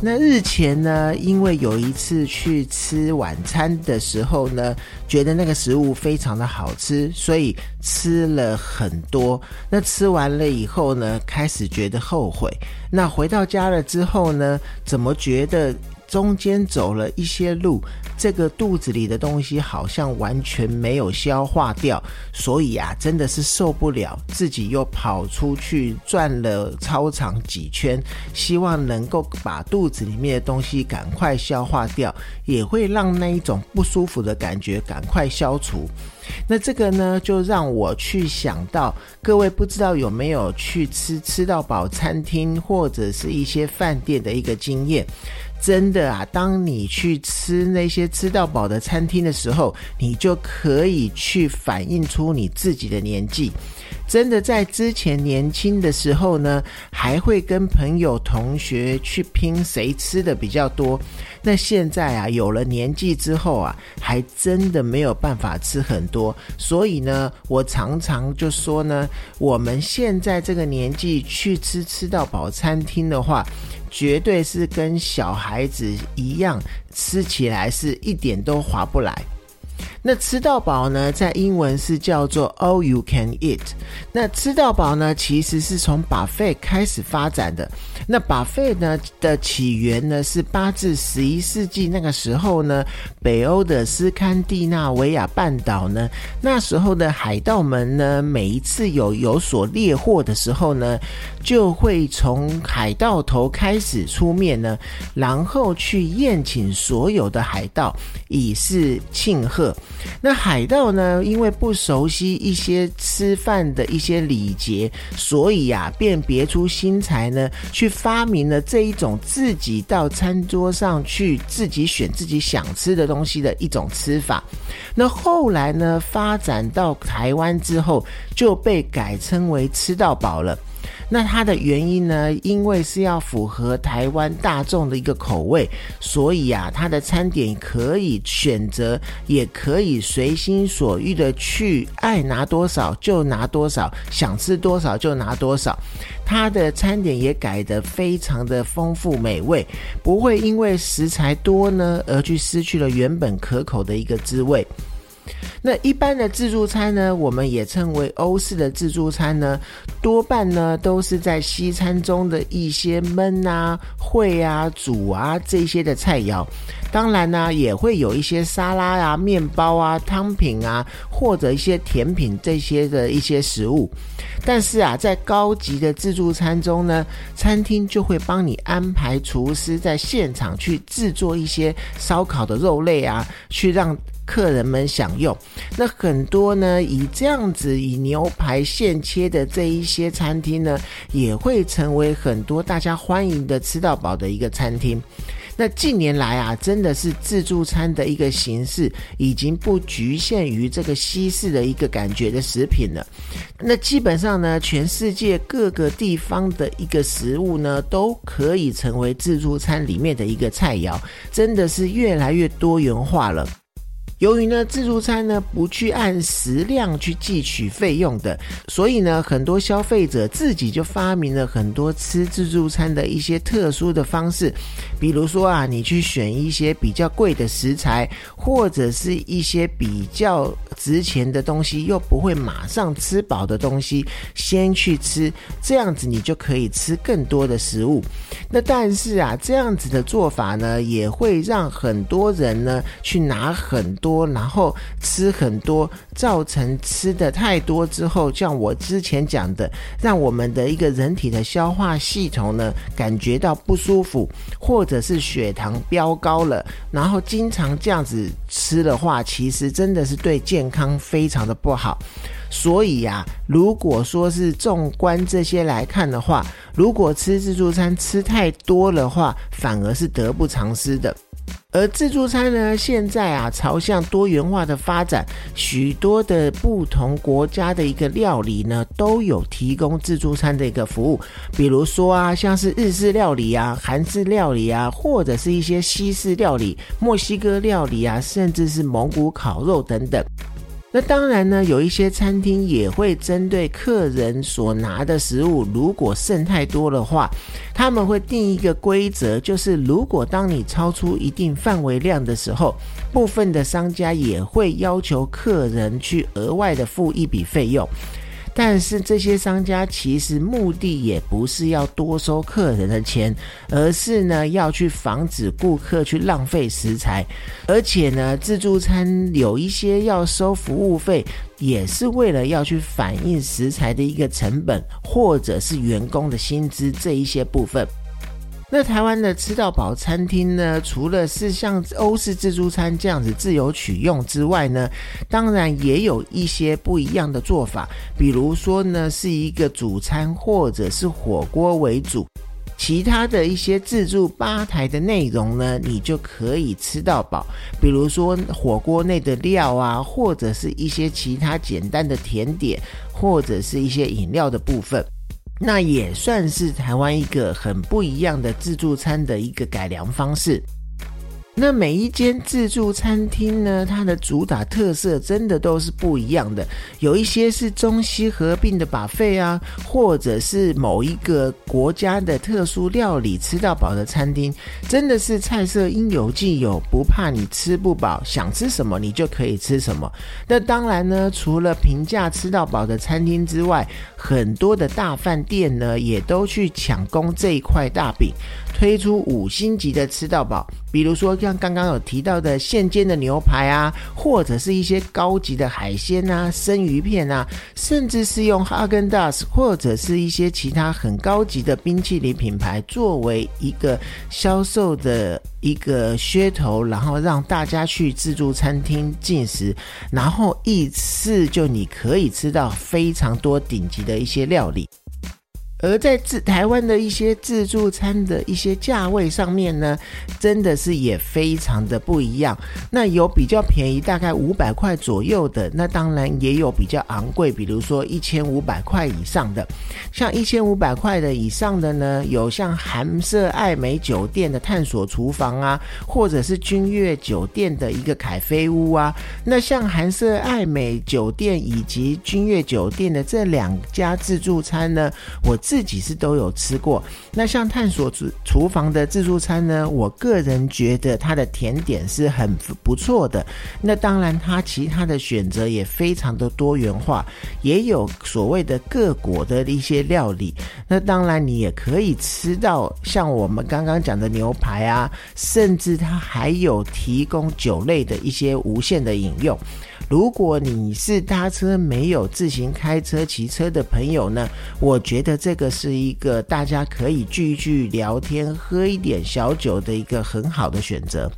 那日前呢，因为有一次去吃晚餐的时候呢，觉得那个食物非常的好吃，所以吃了很多。那吃完了以后呢，开始觉得后悔。那回到家了之后呢，怎么觉得？中间走了一些路，这个肚子里的东西好像完全没有消化掉，所以啊，真的是受不了，自己又跑出去转了操场几圈，希望能够把肚子里面的东西赶快消化掉，也会让那一种不舒服的感觉赶快消除。那这个呢，就让我去想到，各位不知道有没有去吃吃到饱餐厅或者是一些饭店的一个经验。真的啊，当你去吃那些吃到饱的餐厅的时候，你就可以去反映出你自己的年纪。真的在之前年轻的时候呢，还会跟朋友同学去拼谁吃的比较多。那现在啊，有了年纪之后啊，还真的没有办法吃很多。所以呢，我常常就说呢，我们现在这个年纪去吃吃到饱餐厅的话。绝对是跟小孩子一样，吃起来是一点都划不来。那吃到饱呢，在英文是叫做 All You Can Eat。那吃到饱呢，其实是从 buffet 开始发展的。那 buffet 呢的起源呢，是八至十一世纪那个时候呢，北欧的斯堪的纳维亚半岛呢，那时候的海盗们呢，每一次有有所猎获的时候呢，就会从海盗头开始出面呢，然后去宴请所有的海盗，以示庆贺。那海盗呢？因为不熟悉一些吃饭的一些礼节，所以呀，便别出心裁呢，去发明了这一种自己到餐桌上去自己选自己想吃的东西的一种吃法。那后来呢，发展到台湾之后，就被改称为吃到饱了。那它的原因呢？因为是要符合台湾大众的一个口味，所以啊，它的餐点可以选择，也可以随心所欲的去爱拿多少就拿多少，想吃多少就拿多少。它的餐点也改得非常的丰富美味，不会因为食材多呢而去失去了原本可口的一个滋味。那一般的自助餐呢，我们也称为欧式的自助餐呢，多半呢都是在西餐中的一些焖啊、烩啊、煮啊这些的菜肴。当然呢，也会有一些沙拉啊、面包啊、汤品啊，或者一些甜品这些的一些食物。但是啊，在高级的自助餐中呢，餐厅就会帮你安排厨师在现场去制作一些烧烤的肉类啊，去让。客人们享用，那很多呢，以这样子以牛排现切的这一些餐厅呢，也会成为很多大家欢迎的吃到饱的一个餐厅。那近年来啊，真的是自助餐的一个形式，已经不局限于这个西式的一个感觉的食品了。那基本上呢，全世界各个地方的一个食物呢，都可以成为自助餐里面的一个菜肴，真的是越来越多元化了。由于呢，自助餐呢不去按食量去计取费用的，所以呢，很多消费者自己就发明了很多吃自助餐的一些特殊的方式，比如说啊，你去选一些比较贵的食材，或者是一些比较值钱的东西，又不会马上吃饱的东西，先去吃，这样子你就可以吃更多的食物。那但是啊，这样子的做法呢，也会让很多人呢去拿很。多，然后吃很多，造成吃的太多之后，像我之前讲的，让我们的一个人体的消化系统呢感觉到不舒服，或者是血糖飙高了，然后经常这样子吃的话，其实真的是对健康非常的不好。所以呀，如果说是纵观这些来看的话，如果吃自助餐吃太多的话，反而是得不偿失的。而自助餐呢，现在啊朝向多元化的发展，许多的不同国家的一个料理呢，都有提供自助餐的一个服务。比如说啊，像是日式料理啊、韩式料理啊，或者是一些西式料理、墨西哥料理啊，甚至是蒙古烤肉等等。那当然呢，有一些餐厅也会针对客人所拿的食物，如果剩太多的话，他们会定一个规则，就是如果当你超出一定范围量的时候，部分的商家也会要求客人去额外的付一笔费用。但是这些商家其实目的也不是要多收客人的钱，而是呢要去防止顾客去浪费食材，而且呢自助餐有一些要收服务费，也是为了要去反映食材的一个成本，或者是员工的薪资这一些部分。那台湾的吃到饱餐厅呢，除了是像欧式自助餐这样子自由取用之外呢，当然也有一些不一样的做法，比如说呢，是一个主餐或者是火锅为主，其他的一些自助吧台的内容呢，你就可以吃到饱，比如说火锅内的料啊，或者是一些其他简单的甜点，或者是一些饮料的部分。那也算是台湾一个很不一样的自助餐的一个改良方式。那每一间自助餐厅呢，它的主打特色真的都是不一样的。有一些是中西合并的把费啊，或者是某一个国家的特殊料理吃到饱的餐厅，真的是菜色应有尽有，不怕你吃不饱，想吃什么你就可以吃什么。那当然呢，除了平价吃到饱的餐厅之外，很多的大饭店呢，也都去抢攻这一块大饼。推出五星级的吃到饱，比如说像刚刚有提到的现煎的牛排啊，或者是一些高级的海鲜啊、生鱼片啊，甚至是用哈根达斯或者是一些其他很高级的冰淇淋品牌作为一个销售的一个噱头，然后让大家去自助餐厅进食，然后一次就你可以吃到非常多顶级的一些料理。而在自台湾的一些自助餐的一些价位上面呢，真的是也非常的不一样。那有比较便宜，大概五百块左右的，那当然也有比较昂贵，比如说一千五百块以上的。像一千五百块的以上的呢，有像韩舍爱美酒店的探索厨房啊，或者是君悦酒店的一个凯菲屋啊。那像韩舍爱美酒店以及君悦酒店的这两家自助餐呢，我。自己是都有吃过，那像探索厨厨房的自助餐呢，我个人觉得它的甜点是很不错的。那当然，它其他的选择也非常的多元化，也有所谓的各国的一些料理。那当然，你也可以吃到像我们刚刚讲的牛排啊，甚至它还有提供酒类的一些无限的饮用。如果你是搭车没有自行开车、骑车的朋友呢，我觉得这个是一个大家可以聚一聚、聊天、喝一点小酒的一个很好的选择。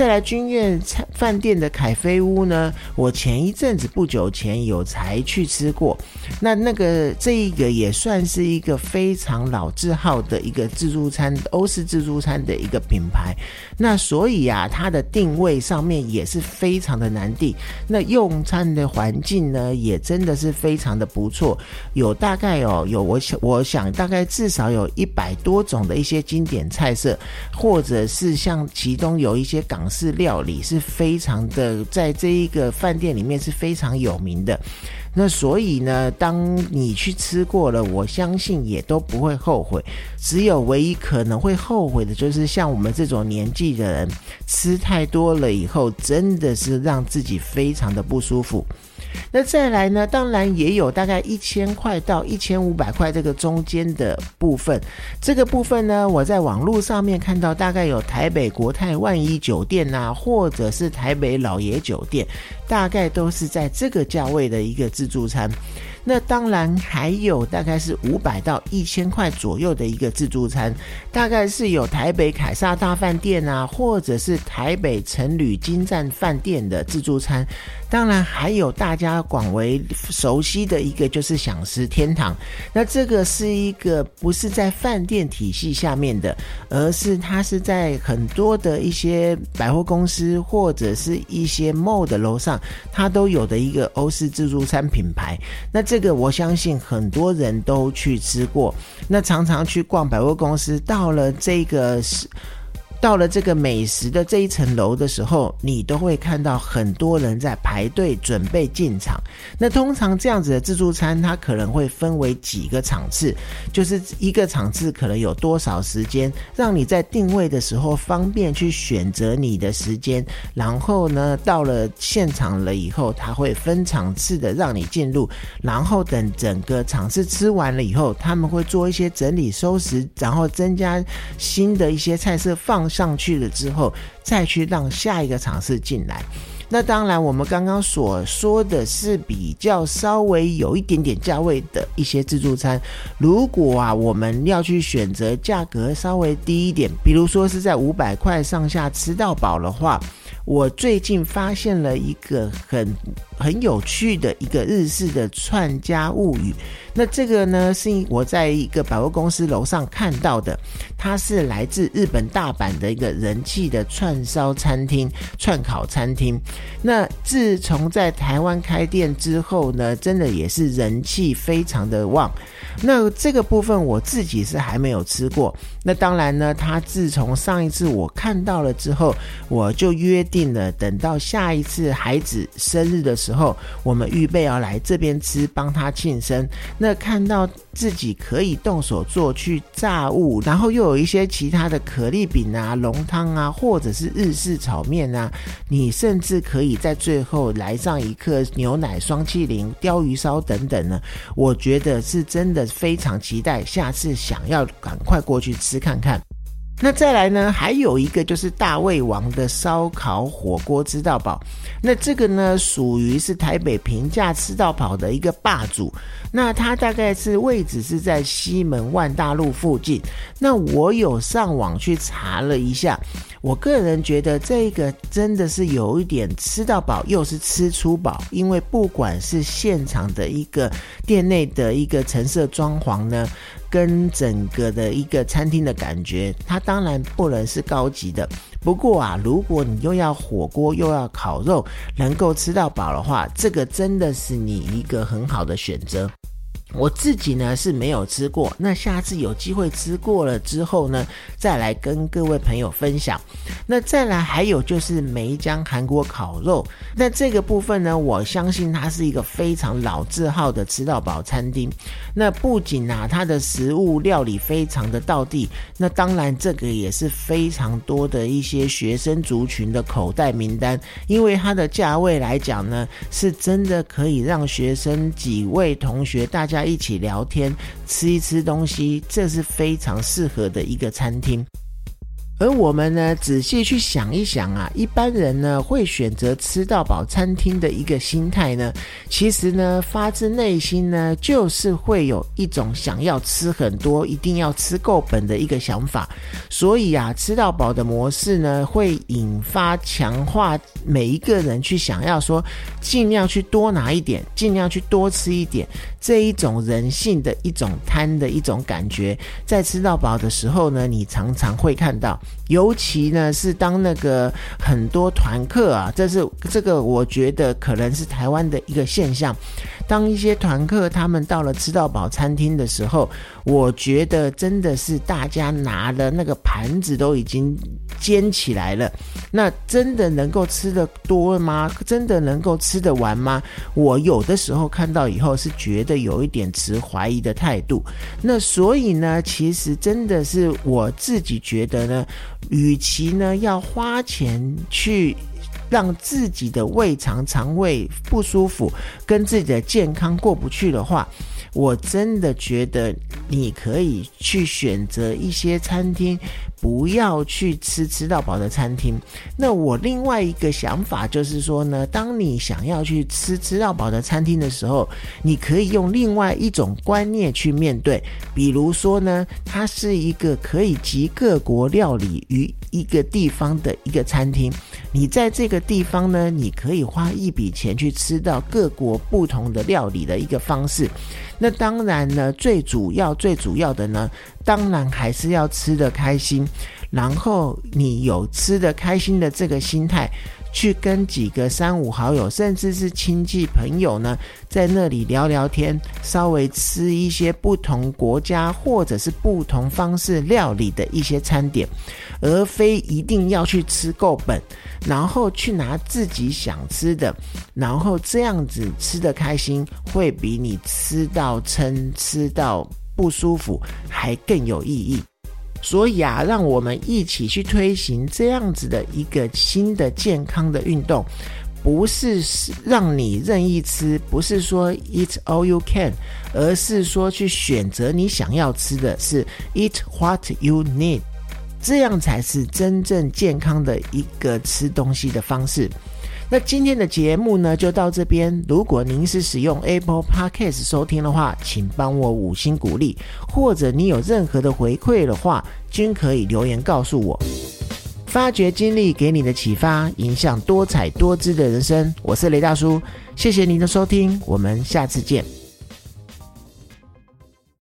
再来君苑饭店的凯菲屋呢，我前一阵子不久前有才去吃过，那那个这一个也算是一个非常老字号的一个自助餐，欧式自助餐的一个品牌。那所以啊，它的定位上面也是非常的难定。那用餐的环境呢，也真的是非常的不错，有大概哦，有我想我想大概至少有一百多种的一些经典菜色，或者是像其中有一些港。是料理是非常的，在这一个饭店里面是非常有名的。那所以呢，当你去吃过了，我相信也都不会后悔。只有唯一可能会后悔的，就是像我们这种年纪的人，吃太多了以后，真的是让自己非常的不舒服。那再来呢？当然也有大概一千块到一千五百块这个中间的部分。这个部分呢，我在网络上面看到，大概有台北国泰万怡酒店呐，或者是台北老爷酒店，大概都是在这个价位的一个自助餐。那当然还有大概是五百到一千块左右的一个自助餐，大概是有台北凯撒大饭店啊，或者是台北城旅金站饭店的自助餐。当然还有大家广为熟悉的一个就是享食天堂。那这个是一个不是在饭店体系下面的，而是它是在很多的一些百货公司或者是一些 mall 的楼上，它都有的一个欧式自助餐品牌。那这这个我相信很多人都去吃过。那常常去逛百货公司，到了这个是。到了这个美食的这一层楼的时候，你都会看到很多人在排队准备进场。那通常这样子的自助餐，它可能会分为几个场次，就是一个场次可能有多少时间，让你在定位的时候方便去选择你的时间。然后呢，到了现场了以后，它会分场次的让你进入。然后等整个场次吃完了以后，他们会做一些整理收拾，然后增加新的一些菜色放。上去了之后，再去让下一个场次进来。那当然，我们刚刚所说的是比较稍微有一点点价位的一些自助餐。如果啊，我们要去选择价格稍微低一点，比如说是在五百块上下吃到饱的话。我最近发现了一个很很有趣的一个日式的串家物语。那这个呢，是我在一个百货公司楼上看到的，它是来自日本大阪的一个人气的串烧餐厅、串烤餐厅。那自从在台湾开店之后呢，真的也是人气非常的旺。那这个部分我自己是还没有吃过。那当然呢，他自从上一次我看到了之后，我就约定。定了，等到下一次孩子生日的时候，时候我们预备要来这边吃，帮他庆生。那看到自己可以动手做去炸物，然后又有一些其他的可丽饼啊、浓汤啊，或者是日式炒面啊，你甚至可以在最后来上一颗牛奶双麒麟、鲷鱼烧等等呢。我觉得是真的非常期待，下次想要赶快过去吃看看。那再来呢？还有一个就是大胃王的烧烤火锅吃到饱。那这个呢，属于是台北平价吃到饱的一个霸主。那它大概是位置是在西门万大路附近。那我有上网去查了一下，我个人觉得这个真的是有一点吃到饱，又是吃出饱。因为不管是现场的一个店内的一个橙色装潢呢。跟整个的一个餐厅的感觉，它当然不能是高级的。不过啊，如果你又要火锅又要烤肉，能够吃到饱的话，这个真的是你一个很好的选择。我自己呢是没有吃过，那下次有机会吃过了之后呢，再来跟各位朋友分享。那再来还有就是梅江韩国烤肉，那这个部分呢，我相信它是一个非常老字号的吃到饱餐厅。那不仅啊，它的食物料理非常的到地，那当然这个也是非常多的一些学生族群的口袋名单，因为它的价位来讲呢，是真的可以让学生几位同学大家。一起聊天，吃一吃东西，这是非常适合的一个餐厅。而我们呢，仔细去想一想啊，一般人呢会选择吃到饱餐厅的一个心态呢，其实呢发自内心呢，就是会有一种想要吃很多，一定要吃够本的一个想法。所以啊，吃到饱的模式呢，会引发强化每一个人去想要说，尽量去多拿一点，尽量去多吃一点，这一种人性的一种贪的一种感觉，在吃到饱的时候呢，你常常会看到。尤其呢，是当那个很多团客啊，这是这个，我觉得可能是台湾的一个现象。当一些团客他们到了吃到饱餐厅的时候，我觉得真的是大家拿的那个盘子都已经尖起来了。那真的能够吃的多吗？真的能够吃得完吗？我有的时候看到以后是觉得有一点持怀疑的态度。那所以呢，其实真的是我自己觉得呢，与其呢要花钱去。让自己的胃肠、肠胃不舒服，跟自己的健康过不去的话，我真的觉得你可以去选择一些餐厅，不要去吃吃到饱的餐厅。那我另外一个想法就是说呢，当你想要去吃吃到饱的餐厅的时候，你可以用另外一种观念去面对，比如说呢，它是一个可以集各国料理于一个地方的一个餐厅。你在这个地方呢，你可以花一笔钱去吃到各国不同的料理的一个方式。那当然呢，最主要、最主要的呢，当然还是要吃的开心。然后你有吃的开心的这个心态。去跟几个三五好友，甚至是亲戚朋友呢，在那里聊聊天，稍微吃一些不同国家或者是不同方式料理的一些餐点，而非一定要去吃够本，然后去拿自己想吃的，然后这样子吃的开心，会比你吃到撑、吃到不舒服还更有意义。所以啊，让我们一起去推行这样子的一个新的健康的运动，不是让你任意吃，不是说 eat all you can，而是说去选择你想要吃的是 eat what you need，这样才是真正健康的一个吃东西的方式。那今天的节目呢，就到这边。如果您是使用 Apple Podcast 收听的话，请帮我五星鼓励，或者你有任何的回馈的话，均可以留言告诉我。发掘经历给你的启发，影响多彩多姿的人生。我是雷大叔，谢谢您的收听，我们下次见。